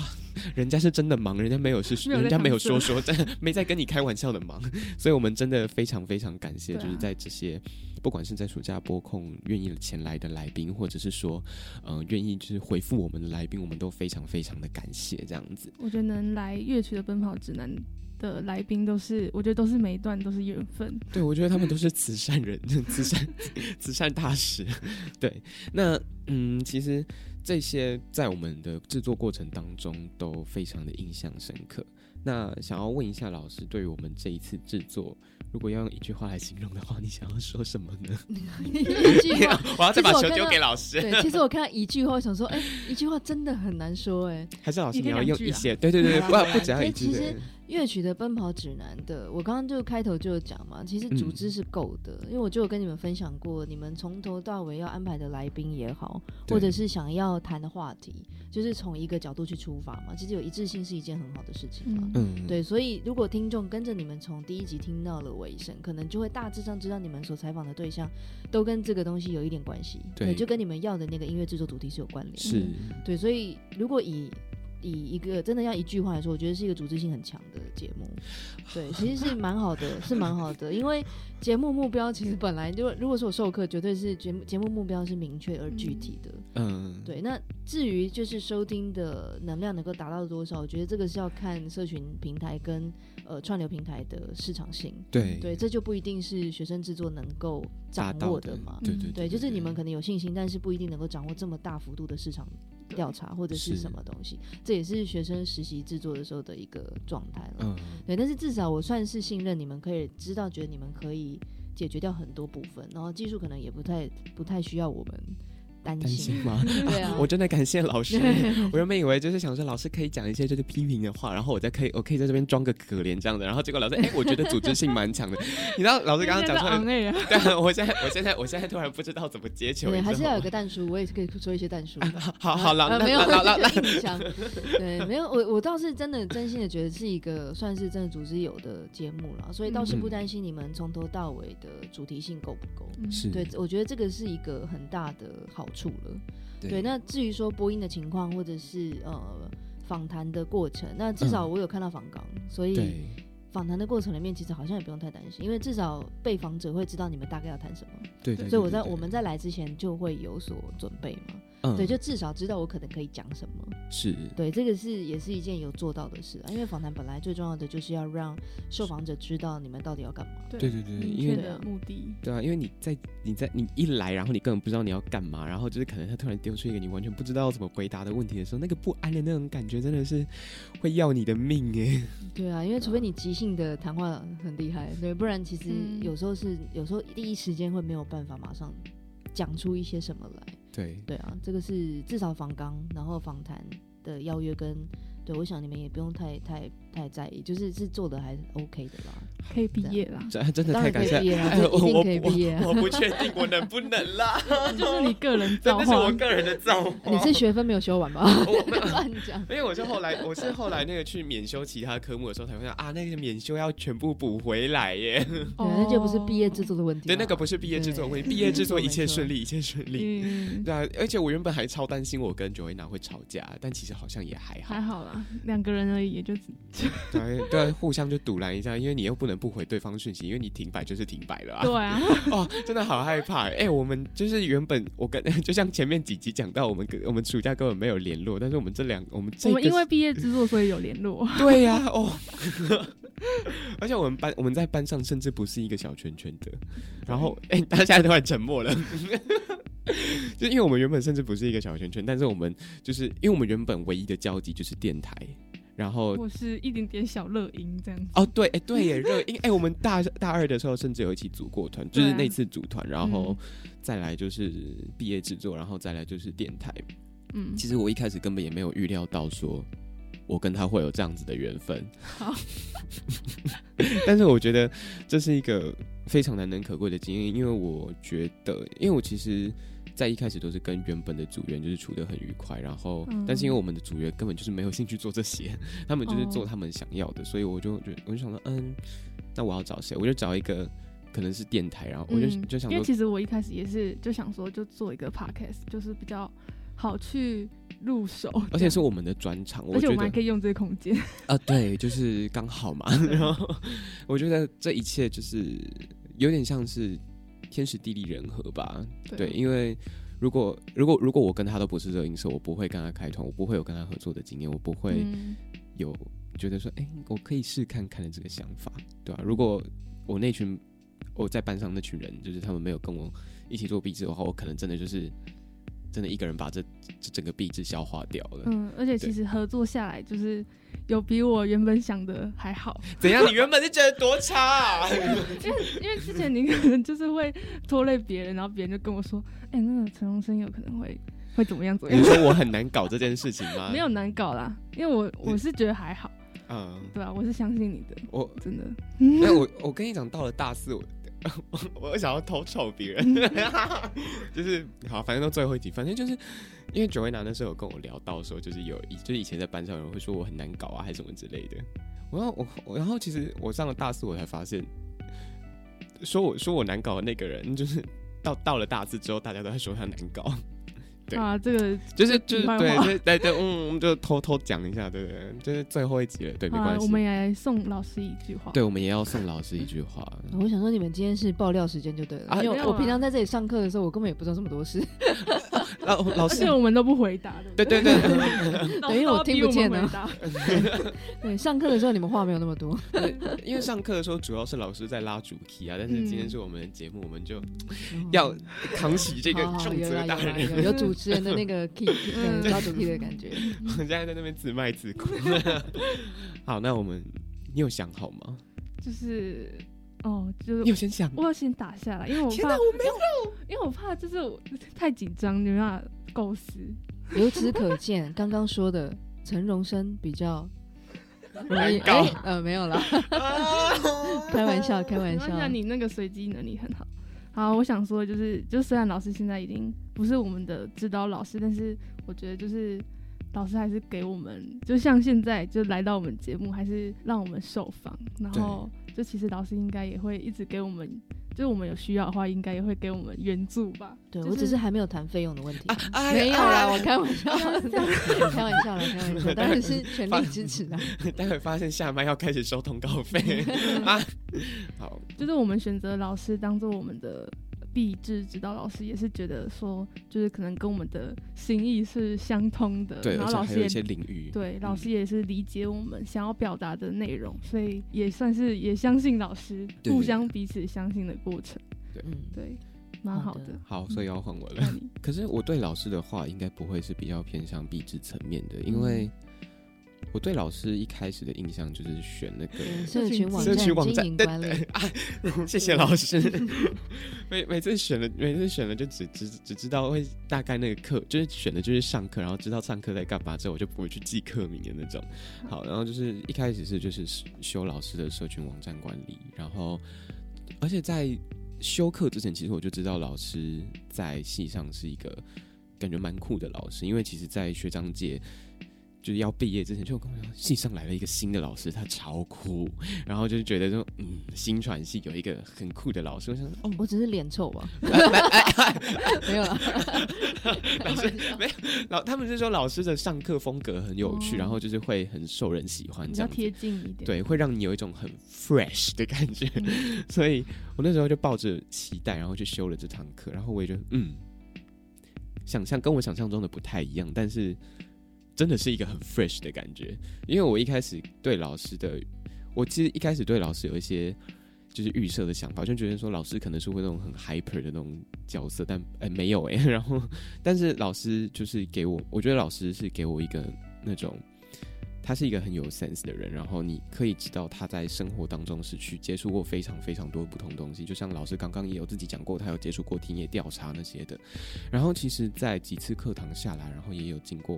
人家是真的忙，人家没有是，有人家没有说说，真的没在跟你开玩笑的忙，所以我们真的非常非常感谢，啊就是在这些不管是在暑假播控愿意前来的来宾，或者是说，嗯、愿意就是回复我们的来宾，我们都非常非常的感谢这样子。我觉得能来乐曲的奔跑指南能的来宾都是，我觉得都是每一段都是缘分，对，我觉得他们都是慈善人，*laughs* 慈善慈善大使。*laughs* 对，那嗯，其实这些在我们的制作过程当中都非常的印象深刻。那想要问一下老师，对于我们这一次制作，如果要用一句话来形容的话，你想要说什么呢？*laughs* 一句话。我要再把球丢给老师，对，其实我看到一句话，我想说，哎、一句话真的很难说、哎，还是老师你要用一些？对对对对，不不只要一句其实对。乐曲的奔跑指南的，我刚刚就开头就有讲嘛，其实组织是够的，因为我就有跟你们分享过，你们从头到尾要安排的来宾也好，或者是想要谈的话题，就是从一个角度去出发嘛，其实有一致性是一件很好的事情嘛。嗯，嗯，对，所以如果听众跟着你们从第一集听到了尾声，可能就会大致上知道你们所采访的对象都跟这个东西有一点关系，对就跟你们要的那个音乐制作主题是有关联的。是，对，所以如果以以一个真的要一句话来说，我觉得是一个组织性很强的节目。*laughs* 对，其实是蛮好的，是蛮好的，因为节目目标其实本来就如果说我授课，绝对是节目节目目标是明确而具体的。嗯，对，那至于就是收听的能量能够达到多少，我觉得这个是要看社群平台跟呃串流平台的市场性。对对，这就不一定是学生制作能够掌握的握嘛。对对对，就是你们可能有信心，但是不一定能够掌握这么大幅度的市场调查或者是是什么东西，这也是学生实习制作的时候的一个状态了。嗯，对，但是至少我算是信任你们，可以知道，觉得你们可以解决掉很多部分，然后技术可能也不太不太需要我们担担心。吗？*laughs* 对啊，*laughs* 我真的感谢老师。*laughs* 我原本以为就是想说老师可以讲一些就是批评的话，然后我再可以我可以在这边装个可怜这样的，然后结果老师哎、我觉得组织性蛮强的。你知道老师刚刚讲出来昂，哎呀，对啊，我现在我现在我现在突然不知道怎么接球，对，你还是要有个蛋叔，我也是可以说一些蛋叔。好好了，没有那那那硬讲，对，没有我我倒是真的真心的觉得是一个算是真的组织有的节目了，所以倒是不嗯担心你们从头到尾的主题性够不够。嗯是对，我觉得这个是一个很大的好处了。对，那至于说播音的情况，或者是呃访谈的过程，那至少嗯我有看到访纲，所以访谈的过程里面，其实好像也不用太担心，因为至少被访者会知道你们大概要谈什么，对对，所以我在我们在来之前就会有所准备嘛。嗯，对，就至少知道我可能可以讲什么。是，对，这个是也是一件有做到的事啊，因为访谈本来最重要的就是要让受访者知道你们到底要干嘛。对对对，明因为确的目的。对啊，因为你在你在你一来，然后你根本不知道你要干嘛，然后就是可能他突然丢出一个你完全不知道怎么回答的问题的时候，那个不安的那种感觉真的是会要你的命哎。*laughs* 对啊，因为除非你即兴的谈话很厉害，对，不然其实嗯有时候是有时候第一时间会没有办法马上讲出一些什么来。对，对啊，这个是至少访纲，然后访谈的邀约跟对，我想你们也不用太太太在意，就是是做的还是 OK 的啦。可以毕业啦，真真的当然可太感谢以 *laughs* 毕业啊，哎这一定我可以毕业啊。我我不确定我能不能啦，*laughs* 就是你个人造真的是我。个人的造化。你是学分没有修完吧？我没有 *laughs* 乱讲。因为我是后来，我是后来那个去免修其他科目的时候才发现啊，那个免修要全部补回来耶。对，那就不是毕业制作的问题嘛。对，那个不是毕业制作的问题，毕业制作一切顺利，一切顺利。嗯，对啊，而且我原本还超担心我跟九维娜会吵架，但其实好像也还好还。好啦，两个人而已，也就 *laughs* 对对，互相就堵拦一下，因为你又不能不回对方讯息，因为你停摆就是停摆了啊。对啊，*laughs* 哦，真的好害怕。哎、我们就是原本我跟就像前面几集讲到，我们跟我们暑假根本没有联络，但是我们这两我们这我们因为毕业制作所以有联络。*laughs* 对呀、哦，而且我们班我们在班上甚至不是一个小圈圈的，然后哎、大家现在突然沉默了。就因为我们原本甚至不是一个小圈圈，但是我们就是因为我们原本唯一的交集就是电台，然后或是一点点小乐音这样子。哦对哎、对耶乐音哎、我们大大二的时候甚至有一起组过团，就是那次组团，然后嗯再来就是毕业制作，然后再来就是电台。嗯，其实我一开始根本也没有预料到说，我跟他会有这样子的缘分。好，*laughs* 但是我觉得这是一个非常难能可贵的经验，因为我觉得，因为我其实。在一开始都是跟原本的组员就是处得很愉快，然后，嗯但是因为我们的组员根本就是没有兴趣做这些，*laughs* 他们就是做哦他们想要的，所以我就觉得，我就想说，嗯，那我要找谁？我就找一个可能是电台，然后我就、嗯就想，因为其实我一开始也是就想说，就做一个 podcast，就是比较好去入手，而且是我们的专场，我而且我们还可以用这个空间。啊，对，就是刚好嘛。*laughs* 然后我觉得这一切就是有点像是天时地利人和吧。对，因为如果如果如果我跟他都不是热音社，我不会跟他开团，我不会有跟他合作的经验，我不会嗯。有觉得说，哎、我可以试看看的这个想法，对吧、如果我那群我在班上那群人，就是他们没有跟我一起做壁纸的话，我可能真的就是真的一个人把这这整个壁纸消化掉了。嗯，而且其实合作下来，就是有比我原本想的还好，怎 *laughs* 样？你原本是觉得多差、啊？因 *laughs* 为因为之前你可能就是会拖累别人，然后别人就跟我说，哎、那个陈荣生有可能会会怎么样怎么样你，说我很难搞这件事情吗？*laughs* 没有，难搞啦，因为我我是觉得还好，嗯，对啊，我是相信你的，我真的，那我我跟你讲，到了大四，我 *laughs* 我想要偷瞅别人，*laughs* 就是好，反正到最后一集，反正就是因为九维男那时候有跟我聊到说，就是有以就是以前在班上有人会说我很难搞啊，还是什么之类的。然后我我然后其实我上了大四，我才发现，说我说我难搞的那个人，就是到到了大四之后，大家都在说他难搞。对啊，这个就是就是对对对对，嗯，我们就偷偷讲一下，对对对，就是最后一集了，对，没啊关，系。我们也来送老师一句话，对，我们也要送老师一句话。*laughs* 我想说，你们今天是爆料时间就对了，啊因为我平常在这里上课的时候，我根本也不知道这么多事。*laughs* 老老师而且，我们都不回答的，对对对，老对 *laughs* 因为我听不见啊我们回答对，上课的时候你们话没有那么多。因为上课的时候主要是老师在拉主题啊，但是今天嗯是我们的节目，我们就要扛起这个重责大任。有啦有有主持人的那个 *laughs* key 嗯抓主 key 的感觉。*laughs* 我现在在那边自卖自夸。*laughs* 好，那我们你有想好吗？就是哦，就是你有先想？我要先打下来，因为我怕，我没有。因为我怕就是我太紧张，没办法构思。由此可见，刚刚说的陈荣生比较容易难搞哎呃没有啦，开玩笑开玩笑没关系啊，。你那个随机能力很好。好，我想说的就是，就虽然老师现在已经不是我们的指导老师，但是我觉得就是老师还是给我们，就像现在就来到我们节目，还是让我们受访，然后就其实老师应该也会一直给我们，就是我们有需要的话，应该也会给我们援助吧。就对我只是还没有谈费用的问题，哎没有啦，哎我开玩笑，开玩笑啦，开玩笑，当然是全力支持的。待会发现下麦要开始收通告费啊。好，就是我们选择老师当做我们的毕志指导老师也是觉得说，就是可能跟我们的心意是相通的，对，然后老师也而且还有一些领域，对老嗯师也是理解我们想要表达的内容，所以也算是也相信老师，互相彼此相信的过程，对，对，蛮好的。好所以要换我了。*laughs* 可是我对老师的话，应该不会是比较偏向毕制层面的，因为我对老师一开始的印象就是选那个社群网社站群网站，对经营管理，啊，谢谢老师。*laughs* 每每次选了，每次选了就只只只知道会大概那个课，就是选的就是上课，然后知道上课在干嘛之后，我就不会去记课名的那种。好，然后就是一开始是就是修老师的社群网站管理，然后而且在修课之前，其实我就知道老师在系上是一个感觉蛮酷的老师，因为其实，在学长界。就是要毕业之前，就跟我说系上来了一个新的老师，他超酷，然后就是觉得说，嗯，新传系有一个很酷的老师，我想说，*laughs* 哦，我只是脸臭吧，*laughs* 没有了。老师没有老，他们是说老师的上课风格很有趣，哦。然后就是会很受人喜欢比这样子，较贴近一点，对，会让你有一种很 fresh 的感觉，嗯。*laughs* 所以我那时候就抱着期待，然后去修了这堂课，然后我也觉得，嗯，想象跟我想象中的不太一样，但是真的是一个很 fresh 的感觉，因为我一开始对老师的，我其实一开始对老师有一些。就是预设的想法，就觉得说老师可能是会那种很 hyper 的那种角色，但呃没有哎、*laughs* 然后但是老师就是给我，我觉得老师是给我一个那种，他是一个很有 sense 的人，然后你可以知道他在生活当中是去接触过非常非常多不同东西，就像老师刚刚也有自己讲过，他有接触过田野调查那些的，然后其实，在几次课堂下来，然后也有经过，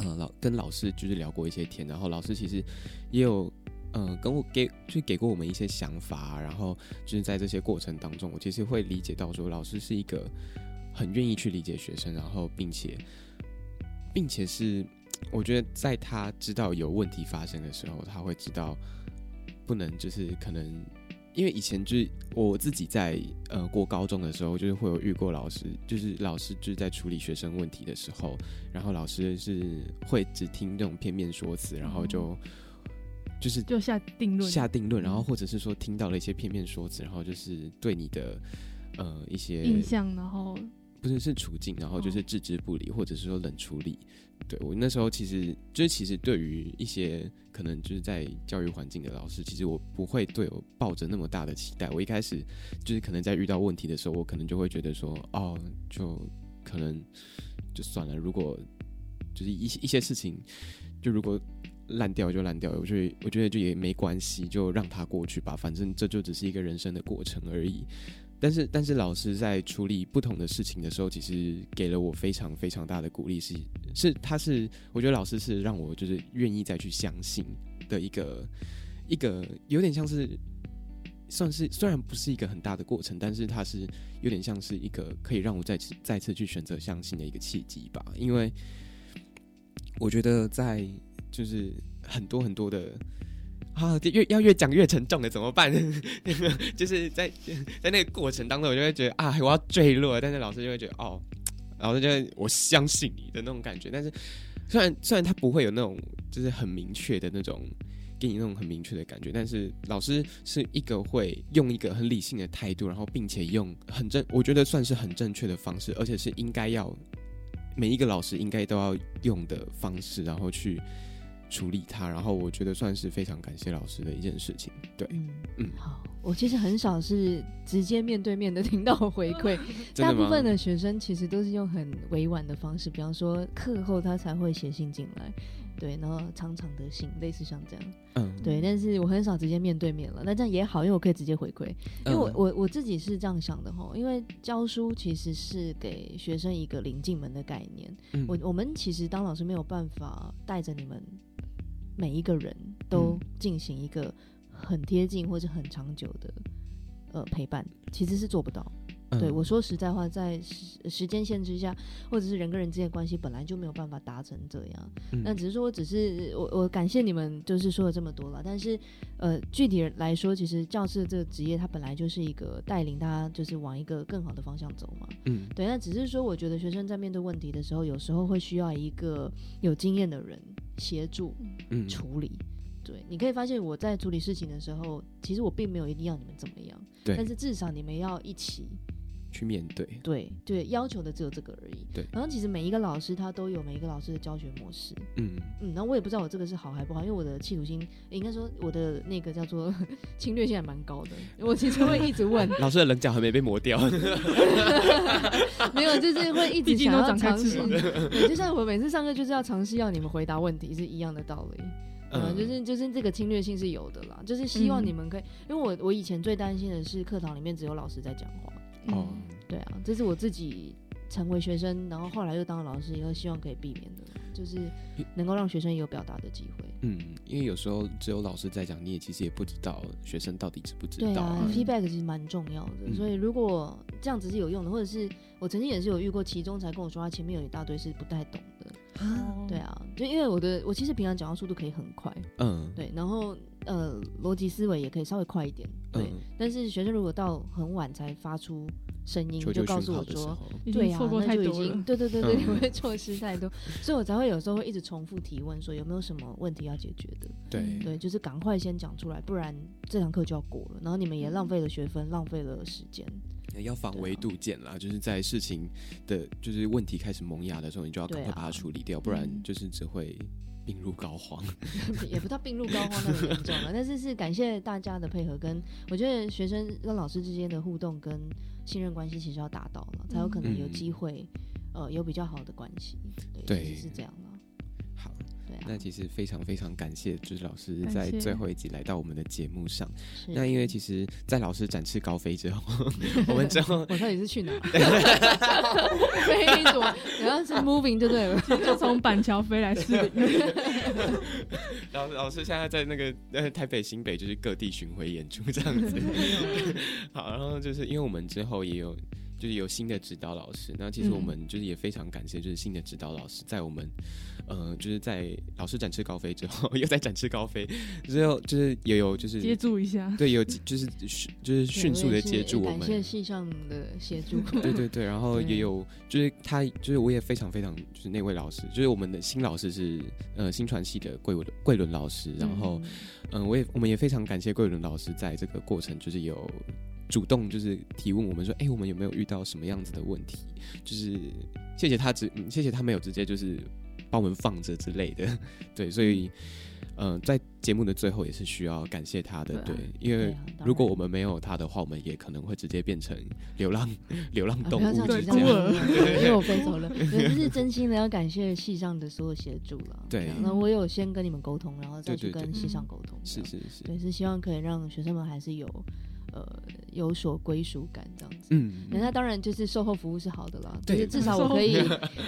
呃老跟老师就是聊过一些天，然后老师其实也有。嗯，跟我给就给过我们一些想法，然后就是在这些过程当中，我其实会理解到说，老师是一个很愿意去理解学生，然后并且并且是我觉得在他知道有问题发生的时候，他会知道不能就是可能，因为以前就是我自己在呃过高中的时候，就是会有遇过老师，就是老师就是在处理学生问题的时候，然后老师是会只听这种片面说辞，然后就。就是就下定论，下定论，然后嗯或者是说听到了一些片面说辞，然后就是对你的呃一些印象，然后不是是处境，然后就是哦置之不理，或者是说冷处理。对我那时候其实就是其实对于一些可能就是在教育环境的老师，其实我不会对我抱着那么大的期待。我一开始就是可能在遇到问题的时候，我可能就会觉得说，哦，就可能就算了。如果就是一些一些事情，就如果烂掉就烂掉，我觉得我觉得就也没关系，就让它过去吧，反正这就只是一个人生的过程而已。但是，但是老师在处理不同的事情的时候，其实给了我非常非常大的鼓励，是是，他是我觉得老师是让我就是愿意再去相信的一个一个有点像是算是虽然不是一个很大的过程，但是它是有点像是一个可以让我再次再次去选择相信的一个契机吧，因为我觉得在就是很多很多的。啊，越要越讲越沉重了，怎么办？*laughs* 就是在在那个过程当中，我就会觉得啊，我要坠落，但是老师就会觉得哦，老师就会我相信你的那种感觉。但是虽然虽然他不会有那种就是很明确的那种给你那种很明确的感觉，但是老师是一个会用一个很理性的态度，然后并且用很正，我觉得算是很正确的方式，而且是应该要每一个老师应该都要用的方式，然后去。处理它，然后我觉得算是非常感谢老师的一件事情。对，嗯嗯。好，我其实很少是直接面对面的听到回馈？*laughs* 大部分的学生其实都是用很委婉的方式，比方说课后他才会写信进来，对，然后长长的信，类似像这样，嗯，对，但是我很少直接面对面了，那这样也好，因为我可以直接回馈，因为我嗯我我自己是这样想的哈，因为教书其实是给学生一个临进门的概念，嗯。我我们其实当老师没有办法带着你们每一个人都嗯进行一个很贴近或者很长久的呃陪伴，其实是做不到。对嗯我说实在话，在时时间限制下，或者是人跟人之间的关系本来就没有办法达成这样。嗯那只是说，我只是我我感谢你们，就是说了这么多了。但是，呃，具体来说，其实教师这个职业，它本来就是一个带领大家，就是往一个更好的方向走嘛。嗯对，那只是说，我觉得学生在面对问题的时候，有时候会需要一个有经验的人协助嗯处理。对，你可以发现我在处理事情的时候，其实我并没有一定要你们怎么样，对但是至少你们要一起去面对。对对，要求的只有这个而已。对然后其实每一个老师他都有每一个老师的教学模式。嗯，嗯，然后我也不知道我这个是好还不好，因为我的企图心，应该说我的那个叫做 *laughs* 侵略性还蛮高的。我其实会一直问，老师的棱角还没被磨掉。*laughs* *laughs* 没有，就是会一直想要尝试对，就像我每次上课就是要尝试要你们回答问题是一样的道理。嗯，就是就是这个侵略性是有的啦，就是希望嗯你们可以，因为我我以前最担心的是课堂里面只有老师在讲话。哦，嗯对啊，这是我自己成为学生，然后后来又当了老师以后，希望可以避免的，就是能够让学生有表达的机会。嗯，因为有时候只有老师在讲，你也其实也不知道学生到底知不知道对啊嗯，feedback 其实蛮重要的，嗯所以如果这样子是有用的，或者是我曾经也是有遇过，其中才跟我说他前面有一大堆是不太懂的。哦对啊，就因为我的我其实平常讲话速度可以很快，嗯，对，然后呃逻辑思维也可以稍微快一点，对。嗯，但是学生如果到很晚才发出声音，就告诉我说，号的时候，已对呀、经错过那就已经了。对对对对，嗯我会错失太多，所以我才会有时候会一直重复提问，说有没有什么问题要解决的。对嗯对，就是赶快先讲出来，不然这堂课就要过了，然后你们也浪费了学分，浪费了时间。要防微杜渐啦，就是在事情的，就是问题开始萌芽的时候，你就要赶快把它处理掉，不然嗯就是只会病入膏肓。*laughs* 也不到病入膏肓那么严重了，但是是感谢大家的配合，跟我觉得学生跟老师之间的互动跟信任关系其实要达到了，才有可能有嗯机会，呃，有比较好的关系。对，对其实是这样了。那其实非常非常感谢，就是老师在最后一集来到我们的节目上。那因为其实，在老师展翅高飞之后，*laughs* 我们之后我到底是去哪？飞什么？然后是 moving 就对了。*laughs* 就从板桥飞来士林，*laughs* 老老师现在在那个呃台北、新北就是各地巡回演出这样子。好，然后就是因为我们之后也有就是有新的指导老师，那其实我嗯们就是也非常感谢，就是新的指导老师在我们呃就是在老师展翅高飞之后，*laughs* 又在展翅高飞之后，就是也有就是接住一下。对有就是 *laughs* 迅就是迅速的接住我们感。谢系上的协助。对对对，然后 *laughs* 也有就是他就是我也非常非常就是那位老师，就是我们的新老师是呃新传系的桂文桂伦老师，然后嗯、我也我们也非常感谢桂伦老师在这个过程就是有主动就是提问我们说，哎、我们有没有遇到什么样子的问题？就是谢谢他直、嗯谢谢他没有直接就是把我们放着之类的，*laughs* 对，所以。嗯、在节目的最后也是需要感谢他的，对啊对，因为如果我们没有他的话，我们也可能会直接变成流浪 *laughs* 流浪啊动物，不要这样就是这样。紧张了，因为我飞走了。对，这是真心的要感谢系上的所有协助了。对那我有先跟你们沟通，然后再去对对对跟系上沟通。是是是，对，是希望可以让学生们还是有呃有所归属感这样子。嗯，那那当然就是售后服务是好的啦，就对是至少我可以，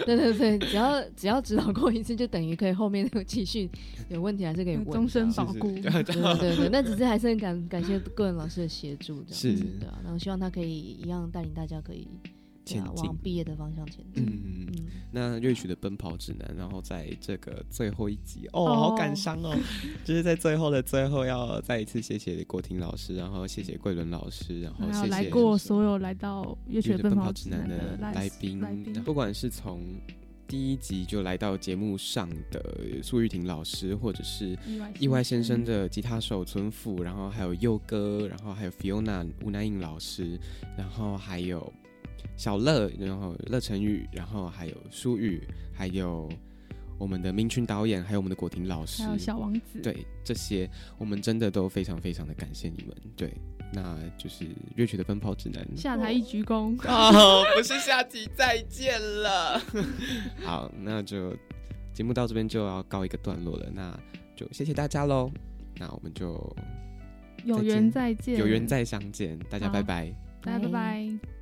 对对对，只要只要指导过一次，就等于可以后面那个继续 *laughs* 有问题还是可以问，终身保护。对对对对，*laughs* 那只是还是很感感谢个人老师的协助，这样子是。对啊，然后希望他可以一样带领大家可以前进。往毕业的方向前进。嗯，嗯，那乐曲的奔跑指南，然后在这个最后一集，哦，哦。好感伤哦，*laughs* 就是在最后的最后，要再一次谢谢郭婷老师，然后谢谢桂伦老师，然后谢谢来过所有来到乐曲的奔奔跑跑指南的的来宾，不管是从第一集就来到节目上的苏玉婷老师，或者是意外意外先生的吉他手村富，然后还有佑哥，然后还有 Fiona 吴南颖老师，然后还有小乐，然后乐成宇，然后还有舒宇，还有我们的明群导演，还有我们的果婷老师还，有小王子，对这些，我们真的都非常非常的感谢你们。对，那就是乐曲的奔跑指南。下台一鞠躬。哦，不是下集再见了。*laughs* 好，那就节目到这边就要告一个段落了，那就谢谢大家喽。那我们就有缘再见，有缘再相见，大家好拜拜。大家拜拜。